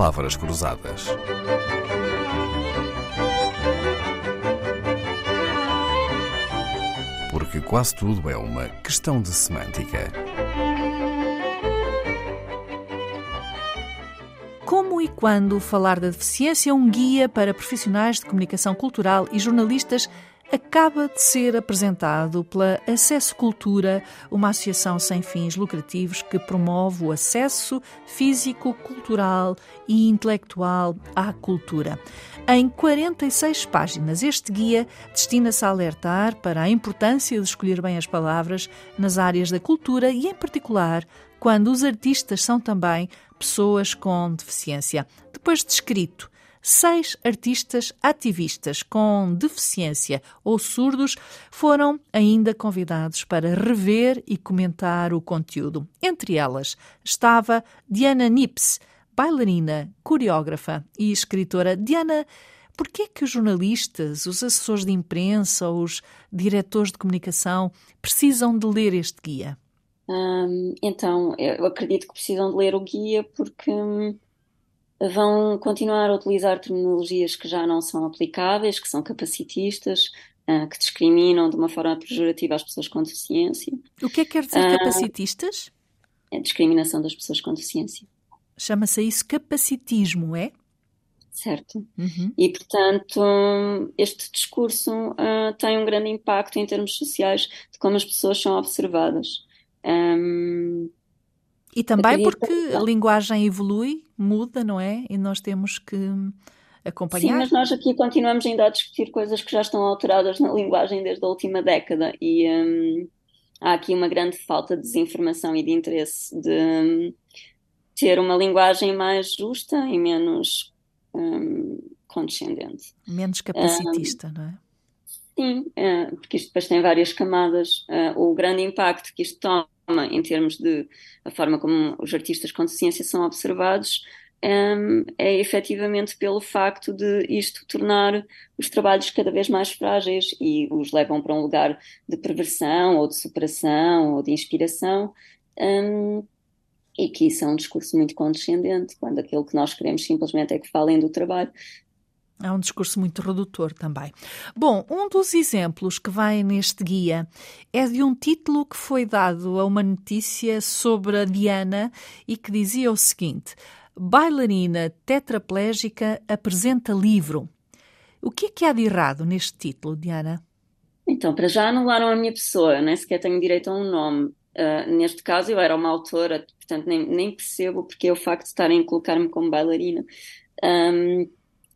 palavras cruzadas. Porque quase tudo é uma questão de semântica. Como e quando falar da deficiência é um guia para profissionais de comunicação cultural e jornalistas acaba de ser apresentado pela Acesso Cultura, uma associação sem fins lucrativos que promove o acesso físico, cultural e intelectual à cultura. Em 46 páginas, este guia destina-se a alertar para a importância de escolher bem as palavras nas áreas da cultura e, em particular, quando os artistas são também pessoas com deficiência. Depois descrito, seis artistas ativistas com deficiência ou surdos foram ainda convidados para rever e comentar o conteúdo. Entre elas estava Diana Nips, bailarina, coreógrafa e escritora. Diana, por que é que os jornalistas, os assessores de imprensa, os diretores de comunicação precisam de ler este guia? Então, eu acredito que precisam de ler o guia porque hum, vão continuar a utilizar terminologias que já não são aplicáveis, que são capacitistas, uh, que discriminam de uma forma pejorativa as pessoas com deficiência. O que é que quer dizer uh, capacitistas? É a discriminação das pessoas com deficiência. Chama-se isso capacitismo, é? Certo. Uhum. E, portanto, este discurso uh, tem um grande impacto em termos sociais de como as pessoas são observadas. Um, e também porque a linguagem evolui, muda, não é? E nós temos que acompanhar. Sim, mas nós aqui continuamos ainda a discutir coisas que já estão alteradas na linguagem desde a última década e um, há aqui uma grande falta de desinformação e de interesse de um, ter uma linguagem mais justa e menos um, condescendente. Menos capacitista, não é? Sim, é, porque isto depois tem várias camadas. Uh, o grande impacto que isto toma em termos de a forma como os artistas com deficiência são observados, um, é efetivamente pelo facto de isto tornar os trabalhos cada vez mais frágeis e os levam para um lugar de perversão ou de superação ou de inspiração. Um, e que isso é um discurso muito condescendente, quando aquilo que nós queremos simplesmente é que falem do trabalho, é um discurso muito redutor também. Bom, um dos exemplos que vai neste guia é de um título que foi dado a uma notícia sobre a Diana e que dizia o seguinte: Bailarina tetraplégica apresenta livro. O que é que há de errado neste título, Diana? Então, para já anularam a minha pessoa, nem sequer tenho direito a um nome. Uh, neste caso, eu era uma autora, portanto, nem, nem percebo porque é o facto de estarem a colocar-me como bailarina. Um,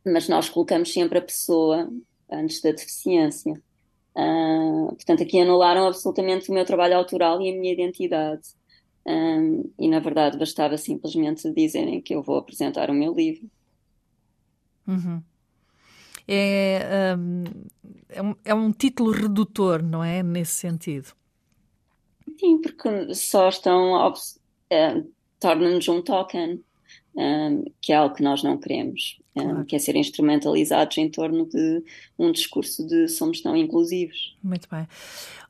mas nós colocamos sempre a pessoa antes da deficiência. Uh, portanto, aqui anularam absolutamente o meu trabalho autoral e a minha identidade. Um, e na verdade bastava simplesmente dizerem que eu vou apresentar o meu livro. Uhum. É, um, é, um, é um título redutor, não é? Nesse sentido. Sim, porque só estão. Uh, torna-nos um token um, que é algo que nós não queremos, claro. um, que é ser instrumentalizados em torno de um discurso de somos tão inclusivos. Muito bem.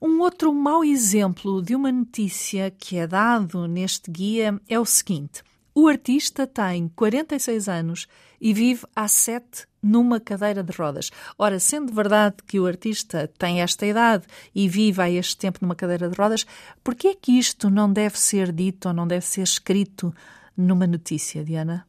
Um outro mau exemplo de uma notícia que é dado neste guia é o seguinte: o artista tem 46 anos e vive há sete numa cadeira de rodas. Ora, sendo verdade que o artista tem esta idade e vive há este tempo numa cadeira de rodas, por que é que isto não deve ser dito ou não deve ser escrito numa notícia, Diana?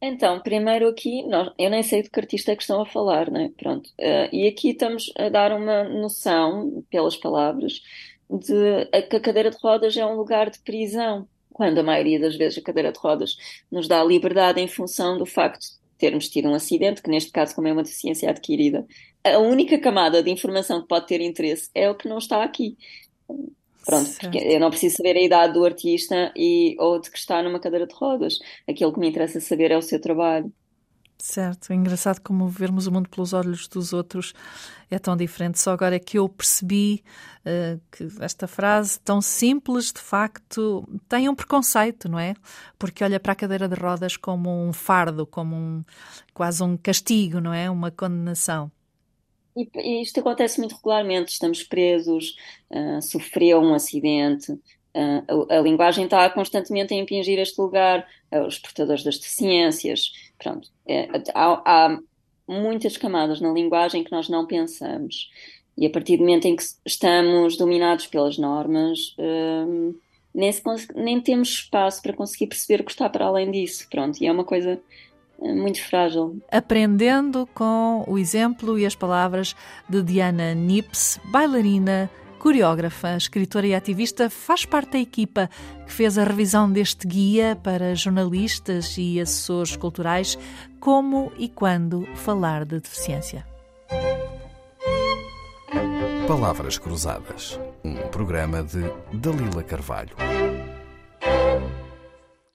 Então, primeiro aqui, nós, eu nem sei de que artista é que estão a falar, né? Pronto. Uh, e aqui estamos a dar uma noção, pelas palavras, de que a cadeira de rodas é um lugar de prisão, quando a maioria das vezes a cadeira de rodas nos dá liberdade em função do facto de termos tido um acidente, que neste caso, como é uma deficiência adquirida, a única camada de informação que pode ter interesse é o que não está aqui. Pronto, certo. porque eu não preciso saber a idade do artista e, ou de que está numa cadeira de rodas. Aquilo que me interessa saber é o seu trabalho. Certo, é engraçado como vermos o mundo pelos olhos dos outros é tão diferente. Só agora é que eu percebi uh, que esta frase, tão simples, de facto, tem um preconceito, não é? Porque olha para a cadeira de rodas como um fardo, como um, quase um castigo, não é? Uma condenação. E, isto acontece muito regularmente. Estamos presos, uh, sofreu um acidente, Uh, a, a, linguagem está constantemente a impingir este lugar, uh, os portadores das deficiências, pronto. É, há, há, muitas camadas na linguagem que nós não pensamos. E a partir do momento em que estamos dominados pelas normas, nem, nem temos espaço para conseguir perceber o que está para além disso. Pronto, e é uma coisa muito frágil. Aprendendo com o exemplo e as palavras de Diana Nips, bailarina, coreógrafa, escritora e ativista, faz parte da equipa que fez a revisão deste guia para jornalistas e assessores culturais como e quando falar de deficiência. Palavras Cruzadas, um programa de Dalila Carvalho.